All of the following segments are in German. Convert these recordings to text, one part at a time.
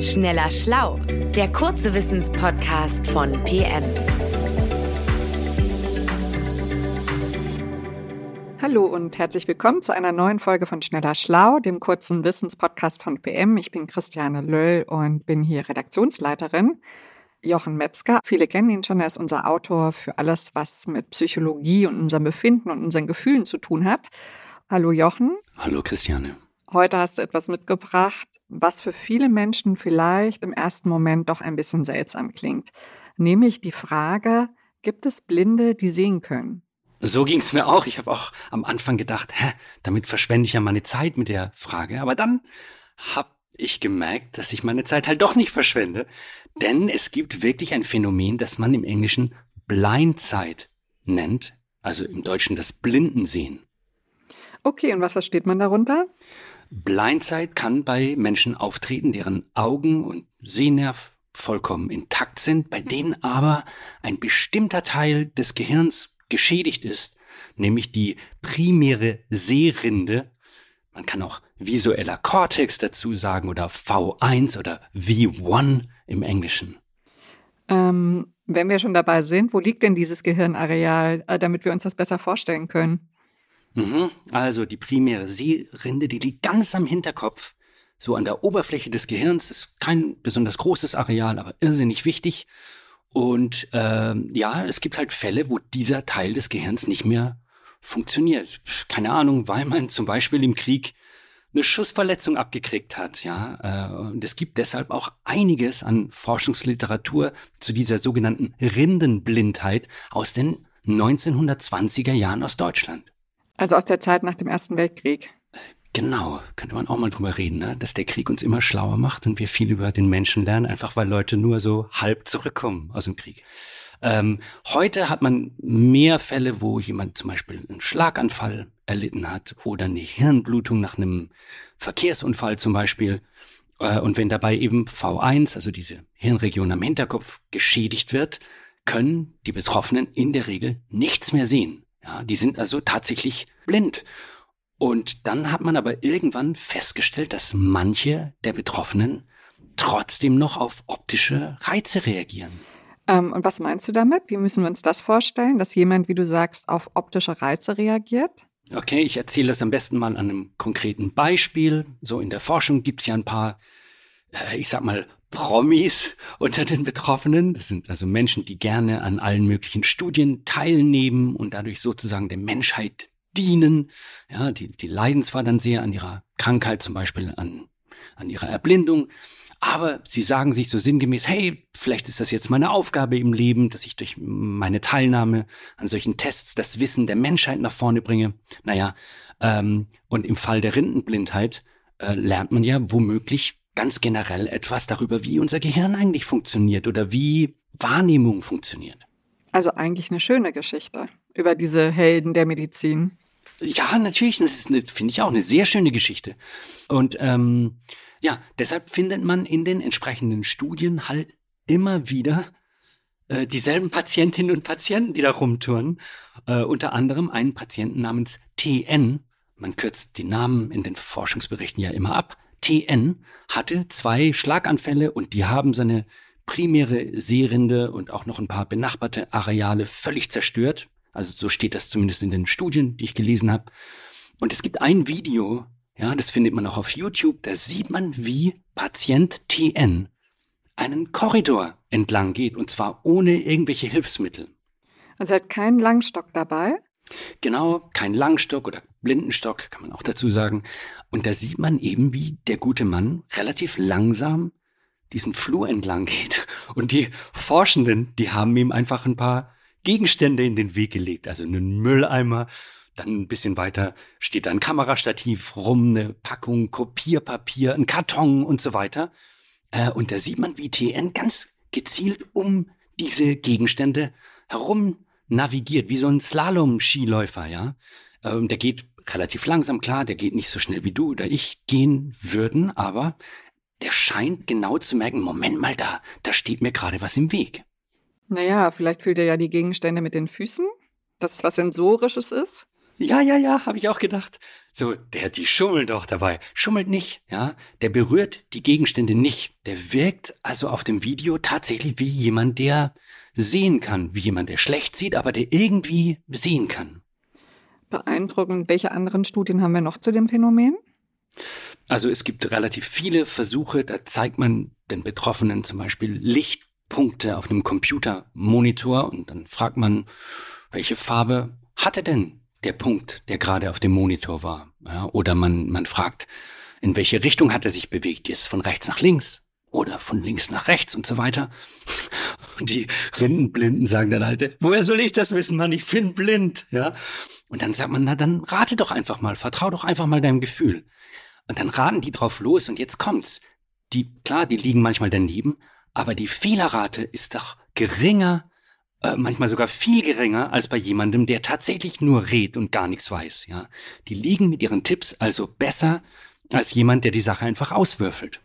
Schneller Schlau, der kurze Wissenspodcast von PM. Hallo und herzlich willkommen zu einer neuen Folge von Schneller Schlau, dem kurzen Wissenspodcast von PM. Ich bin Christiane Löll und bin hier Redaktionsleiterin. Jochen Metzger, viele kennen ihn schon, er ist unser Autor für alles, was mit Psychologie und unserem Befinden und unseren Gefühlen zu tun hat. Hallo Jochen. Hallo Christiane. Heute hast du etwas mitgebracht, was für viele Menschen vielleicht im ersten Moment doch ein bisschen seltsam klingt. Nämlich die Frage, gibt es Blinde, die sehen können? So ging es mir auch. Ich habe auch am Anfang gedacht, hä, damit verschwende ich ja meine Zeit mit der Frage. Aber dann habe ich gemerkt, dass ich meine Zeit halt doch nicht verschwende. Denn es gibt wirklich ein Phänomen, das man im Englischen Blindzeit nennt. Also im Deutschen das Blindensehen. Okay, und was versteht man darunter? Blindzeit kann bei Menschen auftreten, deren Augen und Sehnerv vollkommen intakt sind, bei denen aber ein bestimmter Teil des Gehirns geschädigt ist, nämlich die primäre Sehrinde. Man kann auch visueller Cortex dazu sagen oder V1 oder V1 im Englischen. Ähm, wenn wir schon dabei sind, wo liegt denn dieses Gehirnareal, äh, damit wir uns das besser vorstellen können? Mhm. Also die primäre Sehrinde, die liegt ganz am Hinterkopf, so an der Oberfläche des Gehirns. Ist kein besonders großes Areal, aber irrsinnig wichtig. Und ähm, ja, es gibt halt Fälle, wo dieser Teil des Gehirns nicht mehr funktioniert. Keine Ahnung, weil man zum Beispiel im Krieg eine Schussverletzung abgekriegt hat, ja. Äh, und es gibt deshalb auch einiges an Forschungsliteratur zu dieser sogenannten Rindenblindheit aus den 1920er Jahren aus Deutschland. Also aus der Zeit nach dem Ersten Weltkrieg. Genau, könnte man auch mal drüber reden, ne? dass der Krieg uns immer schlauer macht und wir viel über den Menschen lernen, einfach weil Leute nur so halb zurückkommen aus dem Krieg. Ähm, heute hat man mehr Fälle, wo jemand zum Beispiel einen Schlaganfall erlitten hat oder eine Hirnblutung nach einem Verkehrsunfall zum Beispiel. Äh, und wenn dabei eben V1, also diese Hirnregion am Hinterkopf, geschädigt wird, können die Betroffenen in der Regel nichts mehr sehen. Ja, die sind also tatsächlich blind. Und dann hat man aber irgendwann festgestellt, dass manche der Betroffenen trotzdem noch auf optische Reize reagieren. Ähm, und was meinst du damit? Wie müssen wir uns das vorstellen, dass jemand, wie du sagst, auf optische Reize reagiert? Okay, ich erzähle das am besten mal an einem konkreten Beispiel. So in der Forschung gibt es ja ein paar, äh, ich sag mal, Promis unter den Betroffenen. Das sind also Menschen, die gerne an allen möglichen Studien teilnehmen und dadurch sozusagen der Menschheit dienen. Ja, die, die leiden zwar dann sehr an ihrer Krankheit, zum Beispiel an, an ihrer Erblindung, aber sie sagen sich so sinngemäß, hey, vielleicht ist das jetzt meine Aufgabe im Leben, dass ich durch meine Teilnahme an solchen Tests das Wissen der Menschheit nach vorne bringe. Naja, ähm, und im Fall der Rindenblindheit äh, lernt man ja womöglich ganz generell etwas darüber, wie unser Gehirn eigentlich funktioniert oder wie Wahrnehmung funktioniert. Also eigentlich eine schöne Geschichte über diese Helden der Medizin. Ja, natürlich, das ist, finde ich auch, eine sehr schöne Geschichte. Und ähm, ja, deshalb findet man in den entsprechenden Studien halt immer wieder äh, dieselben Patientinnen und Patienten, die da rumtouren. Äh, unter anderem einen Patienten namens TN. Man kürzt die Namen in den Forschungsberichten ja immer ab. TN hatte zwei Schlaganfälle und die haben seine primäre Seerinde und auch noch ein paar benachbarte Areale völlig zerstört. Also so steht das zumindest in den Studien, die ich gelesen habe. Und es gibt ein Video, ja, das findet man auch auf YouTube, da sieht man, wie Patient TN einen Korridor entlang geht und zwar ohne irgendwelche Hilfsmittel. Also er hat keinen Langstock dabei? Genau, kein Langstock oder Blindenstock, kann man auch dazu sagen. Und da sieht man eben, wie der gute Mann relativ langsam diesen Flur entlang geht. Und die Forschenden, die haben ihm einfach ein paar Gegenstände in den Weg gelegt. Also einen Mülleimer, dann ein bisschen weiter steht da ein Kamerastativ rum, eine Packung Kopierpapier, ein Karton und so weiter. Äh, und da sieht man, wie TN ganz gezielt um diese Gegenstände herum navigiert, wie so ein Slalom-Skiläufer, ja. Ähm, der geht relativ langsam, klar, der geht nicht so schnell wie du oder ich gehen würden, aber der scheint genau zu merken, Moment mal da, da steht mir gerade was im Weg. Naja, vielleicht fühlt er ja die Gegenstände mit den Füßen, dass es was Sensorisches ist. Ja, ja, ja, habe ich auch gedacht. So, der, die schummelt doch dabei. Schummelt nicht, ja. Der berührt die Gegenstände nicht. Der wirkt also auf dem Video tatsächlich wie jemand, der sehen kann, wie jemand, der schlecht sieht, aber der irgendwie sehen kann. Beeindruckend. Welche anderen Studien haben wir noch zu dem Phänomen? Also es gibt relativ viele Versuche, da zeigt man den Betroffenen zum Beispiel Lichtpunkte auf einem Computermonitor und dann fragt man, welche Farbe hatte denn der Punkt, der gerade auf dem Monitor war? Ja, oder man, man fragt, in welche Richtung hat er sich bewegt? Jetzt von rechts nach links oder von links nach rechts und so weiter. Und die Rindenblinden sagen dann halt, woher soll ich das wissen, Mann? Ich bin blind, ja. Und dann sagt man, na dann rate doch einfach mal, vertrau doch einfach mal deinem Gefühl. Und dann raten die drauf los und jetzt kommt's. Die, klar, die liegen manchmal daneben, aber die Fehlerrate ist doch geringer, äh, manchmal sogar viel geringer als bei jemandem, der tatsächlich nur redet und gar nichts weiß, ja. Die liegen mit ihren Tipps also besser als jemand, der die Sache einfach auswürfelt.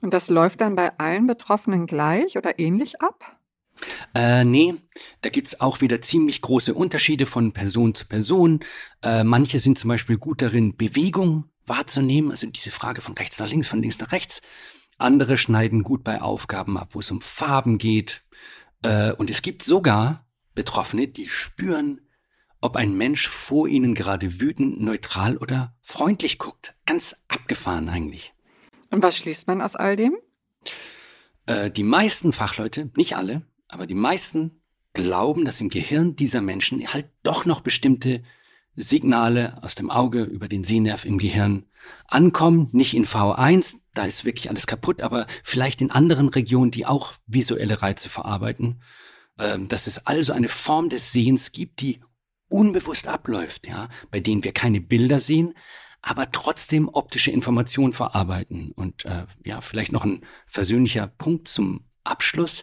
Und das läuft dann bei allen Betroffenen gleich oder ähnlich ab? Äh, nee, da gibt's auch wieder ziemlich große Unterschiede von Person zu Person. Äh, manche sind zum Beispiel gut darin, Bewegung wahrzunehmen, also diese Frage von rechts nach links, von links nach rechts. Andere schneiden gut bei Aufgaben ab, wo es um Farben geht. Äh, und es gibt sogar Betroffene, die spüren, ob ein Mensch vor ihnen gerade wütend, neutral oder freundlich guckt. Ganz abgefahren eigentlich. Und was schließt man aus all dem? Äh, die meisten Fachleute, nicht alle, aber die meisten glauben, dass im Gehirn dieser Menschen halt doch noch bestimmte Signale aus dem Auge über den Sehnerv im Gehirn ankommen, nicht in V1, da ist wirklich alles kaputt, aber vielleicht in anderen Regionen, die auch visuelle Reize verarbeiten, ähm, dass es also eine Form des Sehens gibt, die unbewusst abläuft, ja, bei denen wir keine Bilder sehen, aber trotzdem optische Informationen verarbeiten. Und äh, ja, vielleicht noch ein versöhnlicher Punkt zum Abschluss.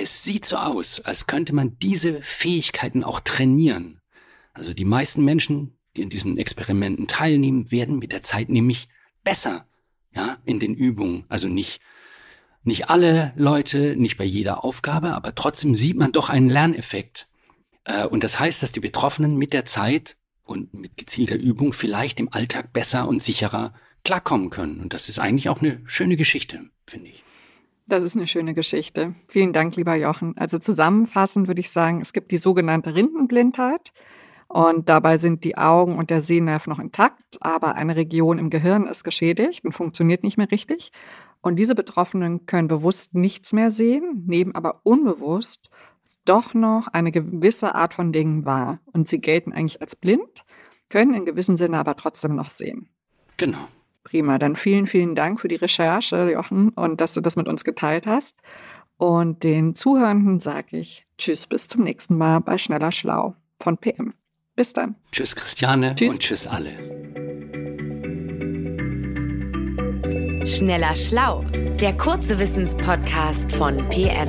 Es sieht so aus, als könnte man diese Fähigkeiten auch trainieren. Also die meisten Menschen, die in diesen Experimenten teilnehmen, werden mit der Zeit nämlich besser, ja, in den Übungen. Also nicht, nicht alle Leute, nicht bei jeder Aufgabe, aber trotzdem sieht man doch einen Lerneffekt. Äh, und das heißt, dass die Betroffenen mit der Zeit und mit gezielter Übung vielleicht im Alltag besser und sicherer klarkommen können. Und das ist eigentlich auch eine schöne Geschichte, finde ich. Das ist eine schöne Geschichte. Vielen Dank, lieber Jochen. Also zusammenfassend würde ich sagen, es gibt die sogenannte Rindenblindheit. Und dabei sind die Augen und der Sehnerv noch intakt, aber eine Region im Gehirn ist geschädigt und funktioniert nicht mehr richtig. Und diese Betroffenen können bewusst nichts mehr sehen, nehmen aber unbewusst doch noch eine gewisse Art von Dingen wahr. Und sie gelten eigentlich als blind, können in gewissem Sinne aber trotzdem noch sehen. Genau. Prima, dann vielen, vielen Dank für die Recherche, Jochen, und dass du das mit uns geteilt hast. Und den Zuhörenden sage ich Tschüss, bis zum nächsten Mal bei Schneller Schlau von PM. Bis dann. Tschüss, Christiane, tschüss. und tschüss alle. Schneller Schlau, der kurze Wissenspodcast von PM.